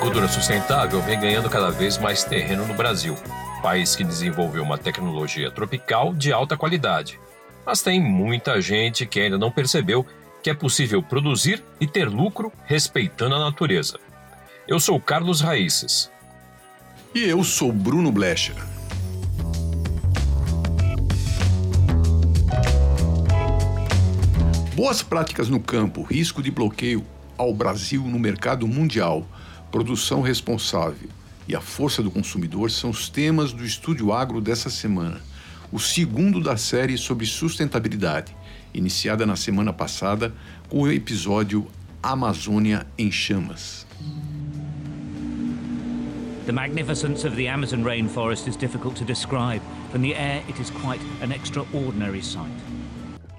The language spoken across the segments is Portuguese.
agricultura sustentável vem ganhando cada vez mais terreno no Brasil, país que desenvolveu uma tecnologia tropical de alta qualidade. Mas tem muita gente que ainda não percebeu que é possível produzir e ter lucro respeitando a natureza. Eu sou Carlos Raíces. E eu sou Bruno Blecher. Boas práticas no campo, risco de bloqueio ao Brasil no mercado mundial, produção responsável e a força do consumidor são os temas do Estúdio Agro dessa semana, o segundo da série sobre sustentabilidade, iniciada na semana passada com o episódio Amazônia em Chamas. The magnificence of the Amazon rainforest is difficult to describe. From the air, it is quite an extraordinary sight.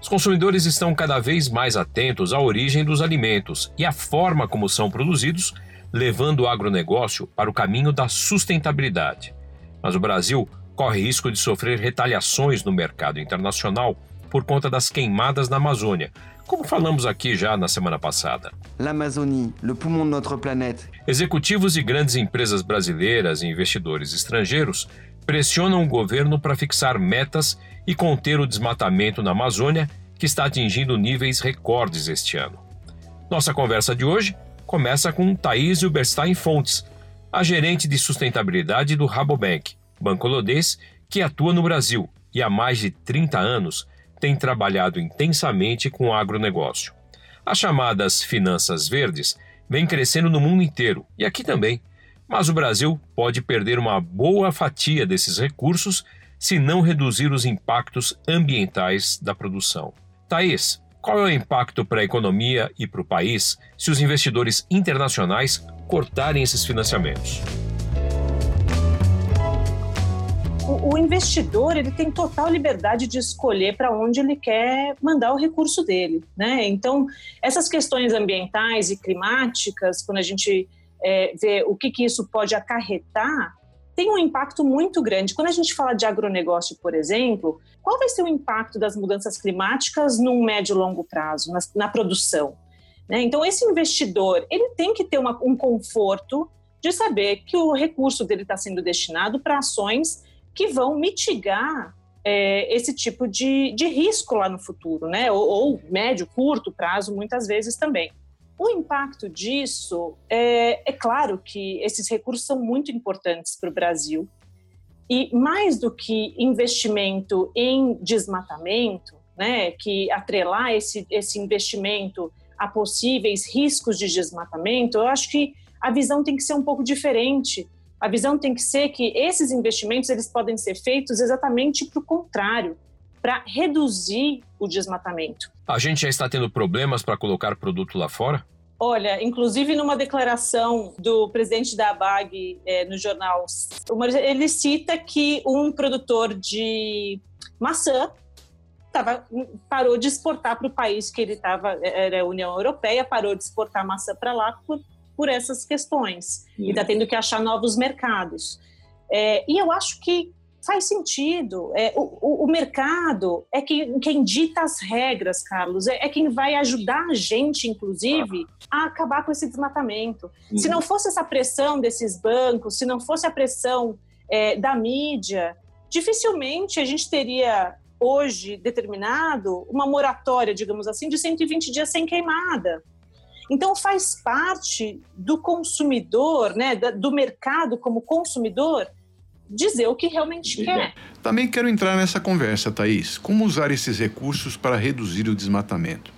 Os consumidores estão cada vez mais atentos à origem dos alimentos e à forma como são produzidos, levando o agronegócio para o caminho da sustentabilidade. Mas o Brasil corre risco de sofrer retaliações no mercado internacional por conta das queimadas na Amazônia, como falamos aqui já na semana passada. L'Amazonie, le poumon de notre planète. Executivos de grandes empresas brasileiras e investidores estrangeiros pressionam o governo para fixar metas e conter o desmatamento na Amazônia, que está atingindo níveis recordes este ano. Nossa conversa de hoje começa com Thaís Uberstein Fontes, a gerente de sustentabilidade do Rabobank, banco holandês que atua no Brasil e há mais de 30 anos tem trabalhado intensamente com o agronegócio. As chamadas finanças verdes vêm crescendo no mundo inteiro e aqui também, mas o Brasil pode perder uma boa fatia desses recursos se não reduzir os impactos ambientais da produção. Thaís, qual é o impacto para a economia e para o país se os investidores internacionais cortarem esses financiamentos? o, investidor ele tem total liberdade de escolher para onde ele quer mandar o recurso dele, né? Então essas questões ambientais e climáticas, quando a gente é, vê o que, que isso pode acarretar, tem um impacto muito grande. Quando a gente fala de agronegócio, por exemplo, qual vai ser o impacto das mudanças climáticas num médio e longo prazo na, na produção? Né? Então esse investidor ele tem que ter uma, um conforto de saber que o recurso dele está sendo destinado para ações que vão mitigar é, esse tipo de, de risco lá no futuro, né? Ou, ou, médio, curto prazo, muitas vezes também. O impacto disso é, é claro que esses recursos são muito importantes para o Brasil. E mais do que investimento em desmatamento, né, que atrelar esse, esse investimento a possíveis riscos de desmatamento, eu acho que a visão tem que ser um pouco diferente a visão tem que ser que esses investimentos eles podem ser feitos exatamente para o contrário, para reduzir o desmatamento. A gente já está tendo problemas para colocar produto lá fora? Olha, inclusive numa declaração do presidente da ABAG é, no jornal, ele cita que um produtor de maçã tava, parou de exportar para o país que ele estava, era a União Europeia, parou de exportar maçã para lá por por essas questões e está tendo que achar novos mercados. É, e eu acho que faz sentido. É, o, o, mercado é quem, quem, dita as regras, Carlos, é, é, quem vai ajudar a gente, inclusive, a acabar com esse desmatamento. Uhum. Se não fosse essa pressão desses bancos, se não fosse a pressão é, da mídia, dificilmente a gente teria hoje determinado uma moratória, digamos assim, de 120 dias sem queimada. Então faz parte do consumidor, né, do mercado como consumidor, dizer o que realmente quer. Também quero entrar nessa conversa, Thaís. Como usar esses recursos para reduzir o desmatamento?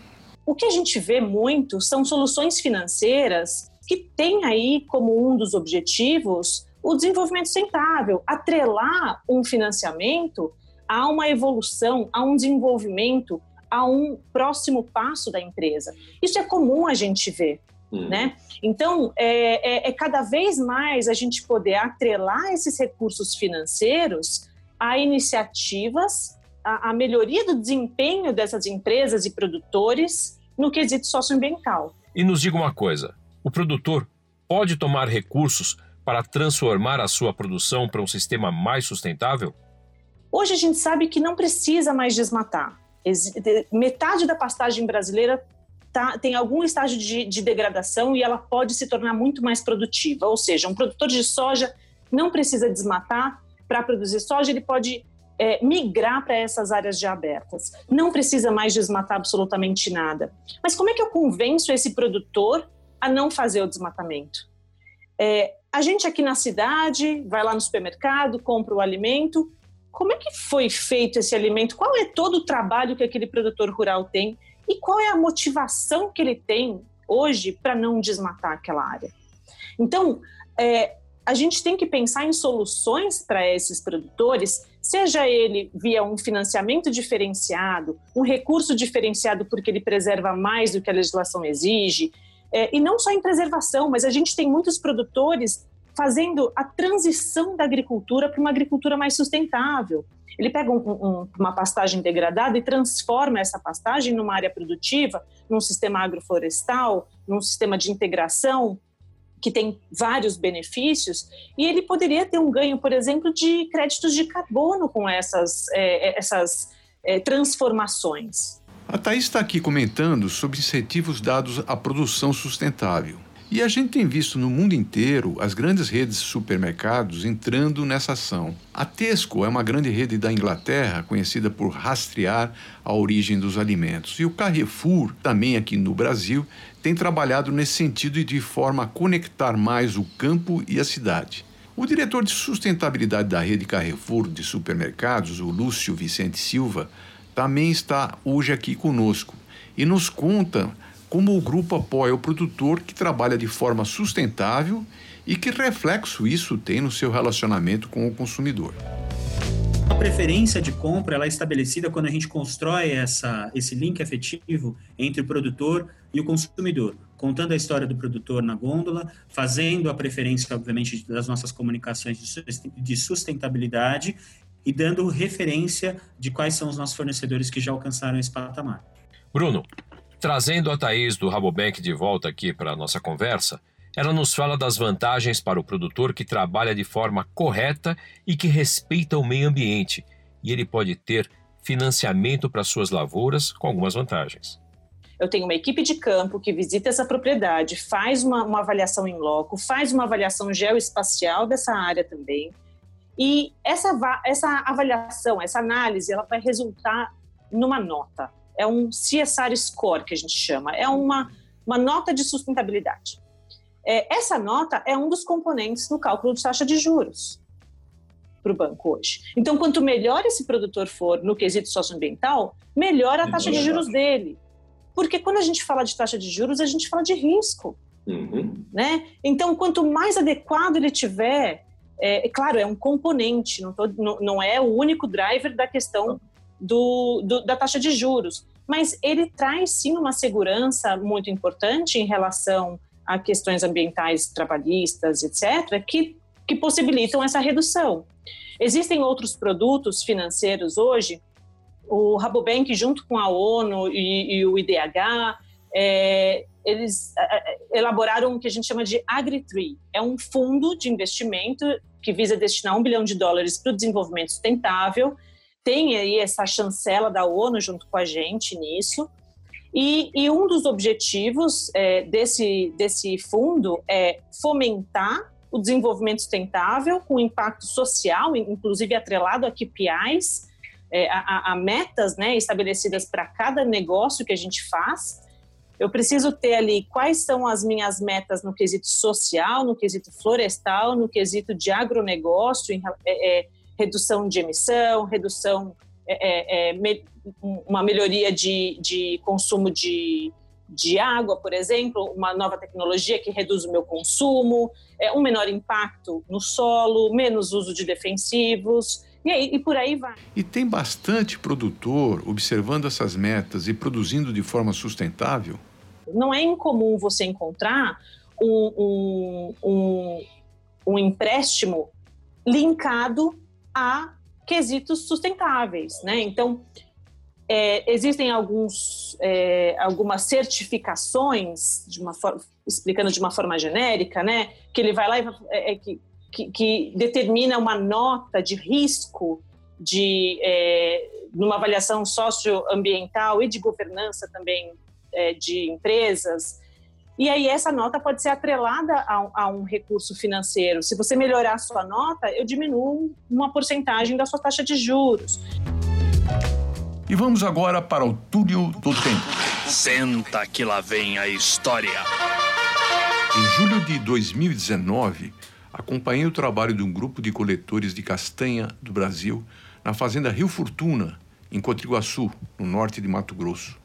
O que a gente vê muito são soluções financeiras que têm aí como um dos objetivos o desenvolvimento sustentável, atrelar um financiamento a uma evolução, a um desenvolvimento a um próximo passo da empresa. Isso é comum a gente ver. Uhum. Né? Então, é, é, é, cada vez mais a gente poder atrelar esses recursos financeiros a iniciativas, a, a melhoria do desempenho dessas empresas e produtores no quesito socioambiental. E nos diga uma coisa: o produtor pode tomar recursos para transformar a sua produção para um sistema mais sustentável? Hoje a gente sabe que não precisa mais desmatar metade da pastagem brasileira tá, tem algum estágio de, de degradação e ela pode se tornar muito mais produtiva. Ou seja, um produtor de soja não precisa desmatar para produzir soja, ele pode é, migrar para essas áreas já abertas. Não precisa mais desmatar absolutamente nada. Mas como é que eu convenço esse produtor a não fazer o desmatamento? É, a gente aqui na cidade vai lá no supermercado, compra o alimento. Como é que foi feito esse alimento? Qual é todo o trabalho que aquele produtor rural tem? E qual é a motivação que ele tem hoje para não desmatar aquela área? Então, é, a gente tem que pensar em soluções para esses produtores, seja ele via um financiamento diferenciado, um recurso diferenciado porque ele preserva mais do que a legislação exige, é, e não só em preservação, mas a gente tem muitos produtores fazendo a transição da agricultura para uma agricultura mais sustentável. Ele pega um, um, uma pastagem degradada e transforma essa pastagem numa área produtiva, num sistema agroflorestal, num sistema de integração que tem vários benefícios, e ele poderia ter um ganho, por exemplo, de créditos de carbono com essas, é, essas é, transformações. A Thaís está aqui comentando sobre incentivos dados à produção sustentável. E a gente tem visto no mundo inteiro as grandes redes de supermercados entrando nessa ação. A Tesco é uma grande rede da Inglaterra conhecida por rastrear a origem dos alimentos. E o Carrefour, também aqui no Brasil, tem trabalhado nesse sentido e de forma a conectar mais o campo e a cidade. O diretor de sustentabilidade da rede Carrefour de supermercados, o Lúcio Vicente Silva, também está hoje aqui conosco e nos conta como o grupo apoia o produtor que trabalha de forma sustentável e que reflexo isso tem no seu relacionamento com o consumidor. A preferência de compra ela é estabelecida quando a gente constrói essa, esse link afetivo entre o produtor e o consumidor, contando a história do produtor na gôndola, fazendo a preferência, obviamente, das nossas comunicações de sustentabilidade e dando referência de quais são os nossos fornecedores que já alcançaram esse patamar. Bruno, Trazendo a Thaís do Rabobank de volta aqui para a nossa conversa, ela nos fala das vantagens para o produtor que trabalha de forma correta e que respeita o meio ambiente, e ele pode ter financiamento para suas lavouras com algumas vantagens. Eu tenho uma equipe de campo que visita essa propriedade, faz uma, uma avaliação em loco, faz uma avaliação geoespacial dessa área também. E essa, essa avaliação, essa análise, ela vai resultar numa nota é um CSR Score, que a gente chama, é uma, uma nota de sustentabilidade. É, essa nota é um dos componentes no cálculo de taxa de juros para o banco hoje. Então, quanto melhor esse produtor for no quesito socioambiental, melhor a taxa de juros dele. Porque quando a gente fala de taxa de juros, a gente fala de risco. Uhum. Né? Então, quanto mais adequado ele tiver, é, é claro, é um componente, não, tô, não, não é o único driver da questão do, do, da taxa de juros. Mas ele traz sim uma segurança muito importante em relação a questões ambientais, trabalhistas, etc., que, que possibilitam essa redução. Existem outros produtos financeiros hoje, o Rabobank, junto com a ONU e, e o IDH, é, eles é, é, elaboraram o que a gente chama de AgriTree. É um fundo de investimento que visa destinar um bilhão de dólares para o desenvolvimento sustentável tem aí essa chancela da ONU junto com a gente nisso. E, e um dos objetivos é, desse, desse fundo é fomentar o desenvolvimento sustentável com impacto social, inclusive atrelado a KPIs, é, a, a, metas né, estabelecidas para cada negócio que a gente faz. Eu preciso ter ali quais são as minhas metas no quesito social, no quesito florestal, no quesito de agronegócio, em, é, é redução de emissão, redução, é, é, é, me, uma melhoria de, de consumo de, de água, por exemplo, uma nova tecnologia que reduz o meu consumo, é, um menor impacto no solo, menos uso de defensivos. E, aí, e por aí vai. E tem bastante produtor observando essas metas e produzindo de forma sustentável? Não é incomum você encontrar um, um, um, um empréstimo linkado a quesitos sustentáveis, né? Então, é, existem alguns, é, algumas certificações, de uma explicando de uma forma genérica, né? Que ele vai lá e é, é, que, que, que, determina uma nota de risco de é, numa avaliação socioambiental e de governança também é, de empresas. E aí essa nota pode ser atrelada a, a, um recurso financeiro. Se você melhorar a sua nota, eu diminuo uma porcentagem da sua taxa de juros. E vamos agora para o túnel do tempo. Senta que lá vem a história. Em julho de 2019, acompanhei o trabalho de um grupo de coletores de castanha do Brasil na fazenda Rio Fortuna, em Cotriguaçu, no norte de Mato Grosso.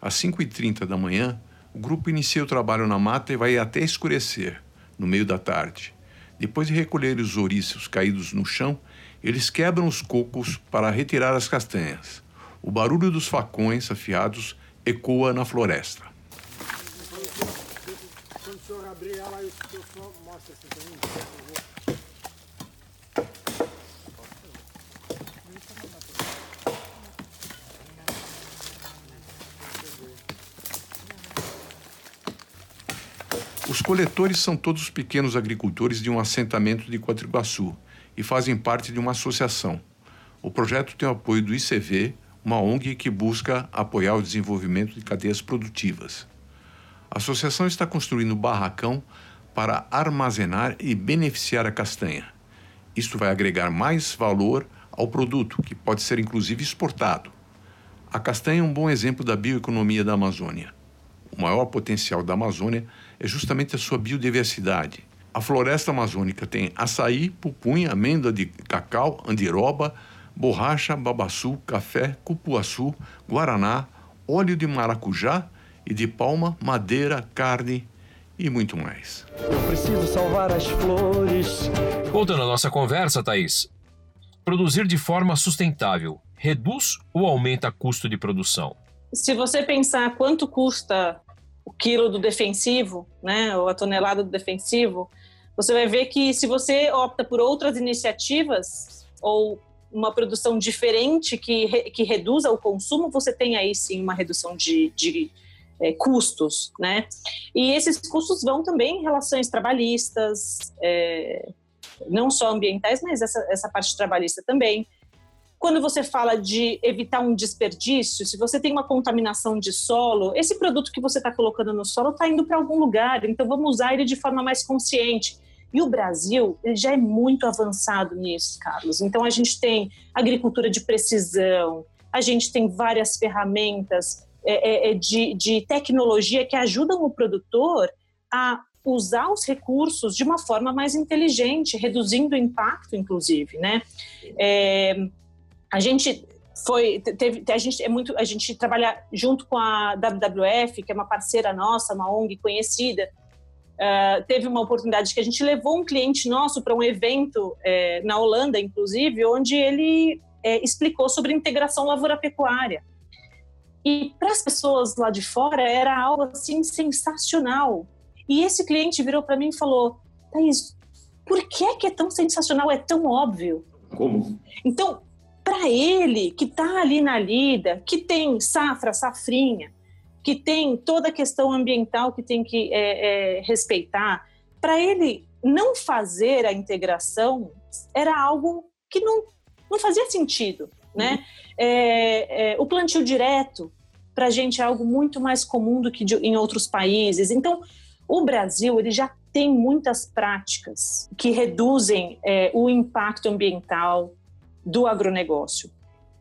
Às 5h30 da manhã, o grupo inicia o trabalho na mata e vai até escurecer, no meio da tarde. Depois de recolher os ouriços caídos no chão, eles quebram os cocos para retirar as castanhas. O barulho dos facões afiados ecoa na floresta. Quando o senhor abrir ela, assim Os coletores são todos pequenos agricultores de um assentamento de Quatriguaçu e fazem parte de uma associação. O projeto tem o apoio do ICV, uma ONG que busca apoiar o desenvolvimento de cadeias produtivas. A associação está construindo um barracão para armazenar e beneficiar a castanha. Isto vai agregar mais valor ao produto, que pode ser inclusive exportado. A castanha é um bom exemplo da bioeconomia da Amazônia. O maior potencial da Amazônia é justamente a sua biodiversidade. A floresta amazônica tem açaí, pupunha, amêndoa de cacau, andiroba, borracha, babaçu, café, cupuaçu, guaraná, óleo de maracujá e de palma, madeira, carne e muito mais. Eu preciso salvar as flores. Voltando à nossa conversa, Thaís. Produzir de forma sustentável reduz ou aumenta custo de produção? Se você pensar quanto custa o quilo do defensivo, né, ou a tonelada do defensivo, você vai ver que se você opta por outras iniciativas ou uma produção diferente que, que reduza o consumo, você tem aí sim uma redução de, de é, custos, né? E esses custos vão também em relações trabalhistas, é, não só ambientais, mas essa, essa parte trabalhista também. Quando você fala de evitar um desperdício, se você tem uma contaminação de solo, esse produto que você está colocando no solo está indo para algum lugar, então vamos usar ele de forma mais consciente. E o Brasil ele já é muito avançado nisso, Carlos. Então a gente tem agricultura de precisão, a gente tem várias ferramentas é, é, é de, de tecnologia que ajudam o produtor a usar os recursos de uma forma mais inteligente, reduzindo o impacto, inclusive, né? É, a gente foi teve a gente é muito a gente trabalha junto com a WWF que é uma parceira nossa uma ONG conhecida. Uh, teve uma oportunidade que a gente levou um cliente nosso para um evento é, na Holanda inclusive onde ele é, explicou sobre integração lavoura pecuária e para as pessoas lá de fora era algo assim sensacional. E esse cliente virou para mim e falou Thaís, por que é, que é tão sensacional? É tão óbvio. Como? Então para ele que está ali na lida, que tem safra, safrinha, que tem toda a questão ambiental que tem que é, é, respeitar, para ele não fazer a integração era algo que não, não fazia sentido, né? Uhum. É, é o plantio direto para a gente é algo muito mais comum do que de, em outros países. Então, o Brasil ele já tem muitas práticas que reduzem é, o impacto ambiental, do agronegócio.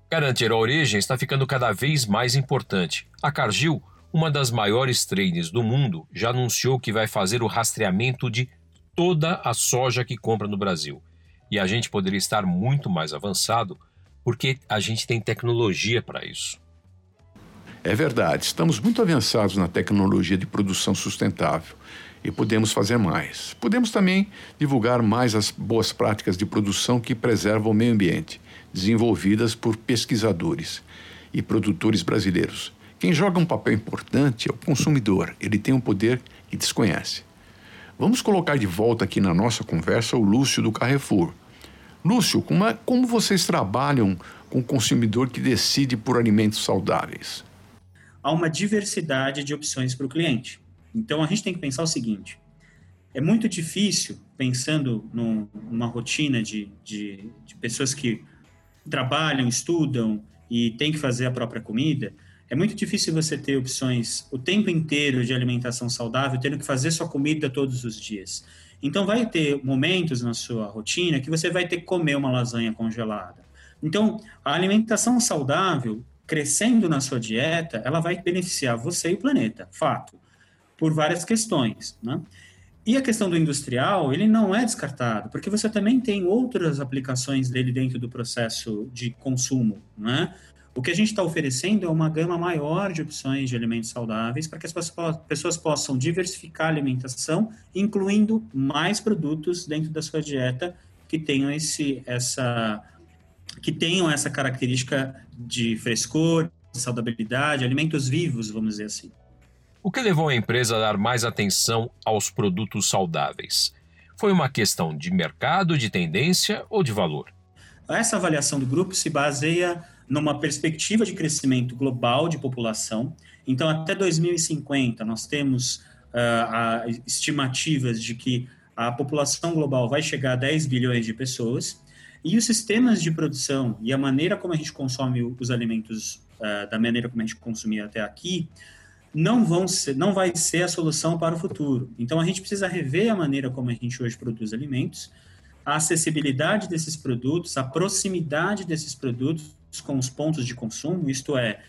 Garantir a origem está ficando cada vez mais importante. A Cargill, uma das maiores traders do mundo, já anunciou que vai fazer o rastreamento de toda a soja que compra no Brasil. E a gente poderia estar muito mais avançado porque a gente tem tecnologia para isso. É verdade, estamos muito avançados na tecnologia de produção sustentável e podemos fazer mais. Podemos também divulgar mais as boas práticas de produção que preservam o meio ambiente, desenvolvidas por pesquisadores e produtores brasileiros. Quem joga um papel importante é o consumidor, ele tem um poder que desconhece. Vamos colocar de volta aqui na nossa conversa o Lúcio do Carrefour. Lúcio, como, é, como vocês trabalham com o consumidor que decide por alimentos saudáveis? Há uma diversidade de opções para o cliente. Então a gente tem que pensar o seguinte: é muito difícil, pensando num, numa rotina de, de, de, pessoas que trabalham, estudam e têm que fazer a própria comida, é muito difícil você ter opções o tempo inteiro de alimentação saudável, tendo que fazer sua comida todos os dias. Então, vai ter momentos na sua rotina que você vai ter que comer uma lasanha congelada. Então, a alimentação saudável, crescendo na sua dieta, ela vai beneficiar você e o planeta, fato, por várias questões. Né? E a questão do industrial, ele não é descartado, porque você também tem outras aplicações dele dentro do processo de consumo, né? O que a gente está oferecendo é uma gama maior de opções de alimentos saudáveis para que as pessoas possam diversificar a alimentação, incluindo mais produtos dentro da sua dieta que tenham esse, essa, que tenham essa característica de frescor, saudabilidade, alimentos vivos, vamos dizer assim. O que levou a empresa a dar mais atenção aos produtos saudáveis? Foi uma questão de mercado, de tendência ou de valor? Essa avaliação do grupo se baseia numa perspectiva de crescimento global de população. Então, até 2050, nós temos uh, estimativas de que a população global vai chegar a 10 bilhões de pessoas e os sistemas de produção e a maneira como a gente consome os alimentos uh, da maneira como a gente consumia até aqui não vão ser, não vai ser a solução para o futuro. Então a gente precisa rever a maneira como a gente hoje produz alimentos, a acessibilidade desses produtos, a proximidade desses produtos com os pontos de consumo, isto é,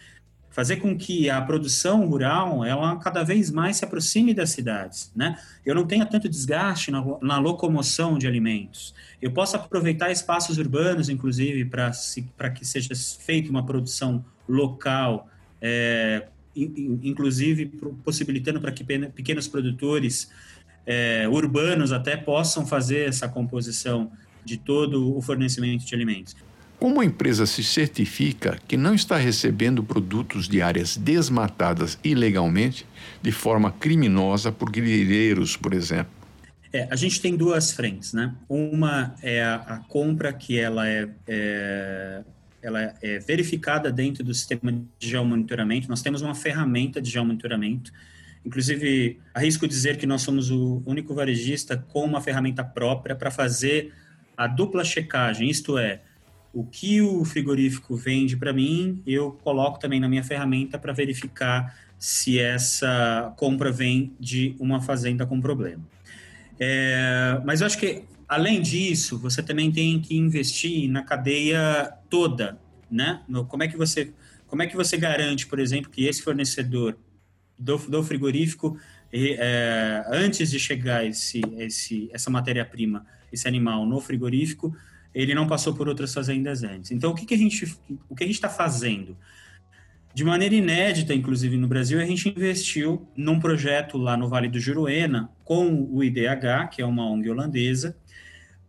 fazer com que a produção rural ela cada vez mais se aproxime das cidades, né? Eu não tenha tanto desgaste na, na locomoção de alimentos. Eu posso aproveitar espaços urbanos, inclusive, para para que seja feita uma produção local, é, inclusive possibilitando para que pequenos produtores é, urbanos até possam fazer essa composição de todo o fornecimento de alimentos. Como a empresa se certifica que não está recebendo produtos de áreas desmatadas ilegalmente, de forma criminosa por grileiros, por exemplo? É, a gente tem duas frentes, né? Uma é a, a compra que ela é, é, ela é verificada dentro do sistema de geomonitoramento. Nós temos uma ferramenta de geomonitoramento. Inclusive, arrisco dizer que nós somos o único varejista com uma ferramenta própria para fazer a dupla checagem, isto é, o que o frigorífico vende para mim, eu coloco também na minha ferramenta para verificar se essa compra vem de uma fazenda com problema. É, mas eu acho que, além disso, você também tem que investir na cadeia toda, né? No, como, é que você, como é que você garante, por exemplo, que esse fornecedor do, do frigorífico, é, antes de chegar esse, esse, essa matéria-prima, esse animal no frigorífico, ele não passou por outras fazendas antes. Então, o que, que a gente o que a gente está fazendo? De maneira inédita, inclusive no Brasil, a gente investiu num projeto lá no Vale do Juruena com o IDH, que é uma ONG holandesa,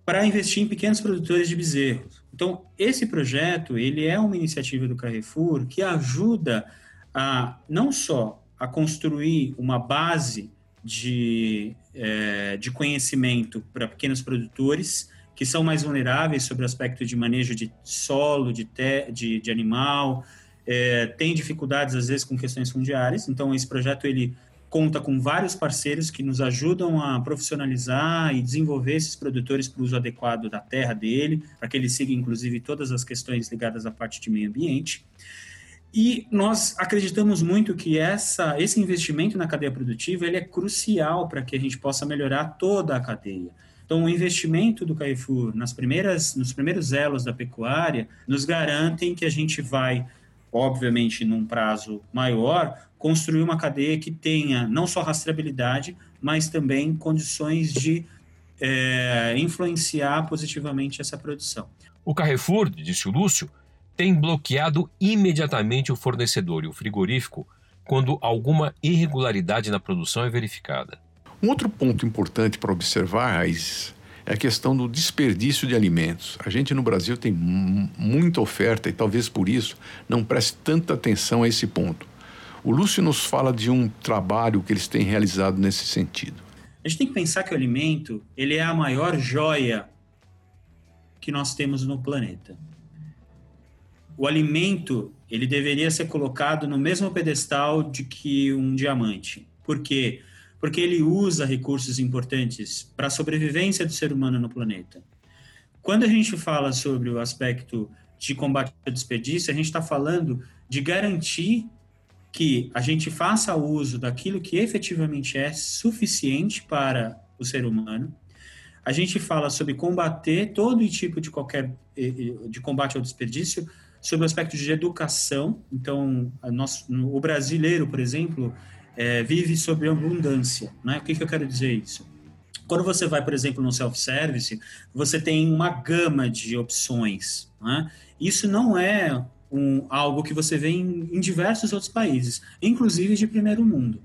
para investir em pequenos produtores de bezerros. Então, esse projeto ele é uma iniciativa do Carrefour que ajuda a não só a construir uma base de, é, de conhecimento para pequenos produtores, que são mais vulneráveis sobre o aspecto de manejo de solo, de, te, de, de animal, é, tem dificuldades às vezes com questões fundiárias. Então esse projeto ele conta com vários parceiros que nos ajudam a profissionalizar e desenvolver esses produtores para o uso adequado da terra dele, para que ele siga inclusive todas as questões ligadas à parte de meio ambiente. E nós acreditamos muito que essa, esse investimento na cadeia produtiva ele é crucial para que a gente possa melhorar toda a cadeia. Então, o investimento do Carrefour nas primeiras, nos primeiros elos da pecuária nos garantem que a gente vai, obviamente, num prazo maior, construir uma cadeia que tenha não só rastreabilidade, mas também condições de é, influenciar positivamente essa produção. O Carrefour, disse o Lúcio, tem bloqueado imediatamente o fornecedor e o frigorífico quando alguma irregularidade na produção é verificada. Um outro ponto importante para observar, Raiz, é a questão do desperdício de alimentos. A gente no Brasil tem muita oferta e talvez por isso não preste tanta atenção a esse ponto. O Lúcio nos fala de um trabalho que eles têm realizado nesse sentido. A gente tem que pensar que o alimento ele é a maior joia que nós temos no planeta. O alimento ele deveria ser colocado no mesmo pedestal de que um diamante. Por quê? Porque ele usa recursos importantes para a sobrevivência do ser humano no planeta. Quando a gente fala sobre o aspecto de combate ao desperdício, a gente está falando de garantir que a gente faça uso daquilo que efetivamente é suficiente para o ser humano. A gente fala sobre combater todo tipo de qualquer de combate ao desperdício, sobre o aspecto de educação. Então, nós, o brasileiro, por exemplo, é, vive sobre abundância. Né? O que, que eu quero dizer isso? Quando você vai, por exemplo, no self-service, você tem uma gama de opções. Né? Isso não é um, algo que você vê em, em, diversos outros países, inclusive de primeiro mundo.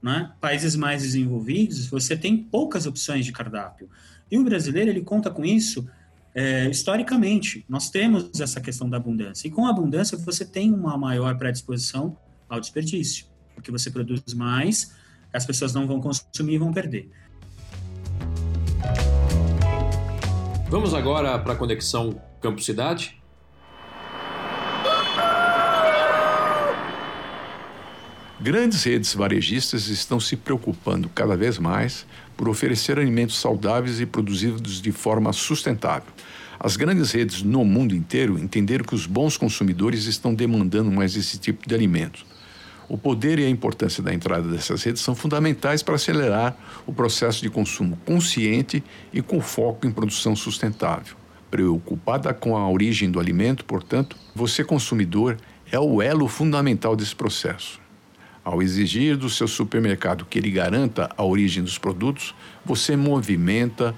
Né? Países mais desenvolvidos, você tem poucas opções de cardápio. E o brasileiro, ele conta com isso é, historicamente. Nós temos essa questão da abundância. E com a abundância, você tem uma maior predisposição ao desperdício, porque você produz mais, as pessoas não vão consumir e vão perder. Vamos agora para a conexão Campo-Cidade? Grandes redes varejistas estão se preocupando cada vez mais por oferecer alimentos saudáveis e produzidos de forma sustentável. As grandes redes no mundo inteiro entenderam que os bons consumidores estão demandando mais esse tipo de alimento. O poder e a importância da entrada dessas redes são fundamentais para acelerar o processo de consumo consciente e com foco em produção sustentável. Preocupada com a origem do alimento, portanto, você, consumidor, é o elo fundamental desse processo. Ao exigir do seu supermercado que ele garanta a origem dos produtos, você movimenta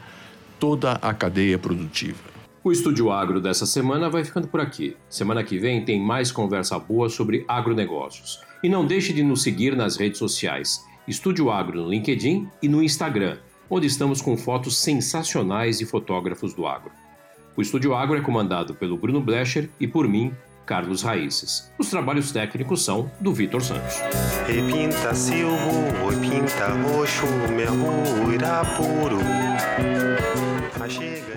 toda a cadeia produtiva. O Estúdio Agro dessa semana vai ficando por aqui. Semana que vem tem mais conversa boa sobre agronegócios. E não deixe de nos seguir nas redes sociais. Estúdio Agro no LinkedIn e no Instagram, onde estamos com fotos sensacionais de fotógrafos do agro. O Estúdio Agro é comandado pelo Bruno Blecher e por mim, Carlos Raíces. Os trabalhos técnicos são do Vitor Santos. Repinta silvo, repinta roxo. Achega e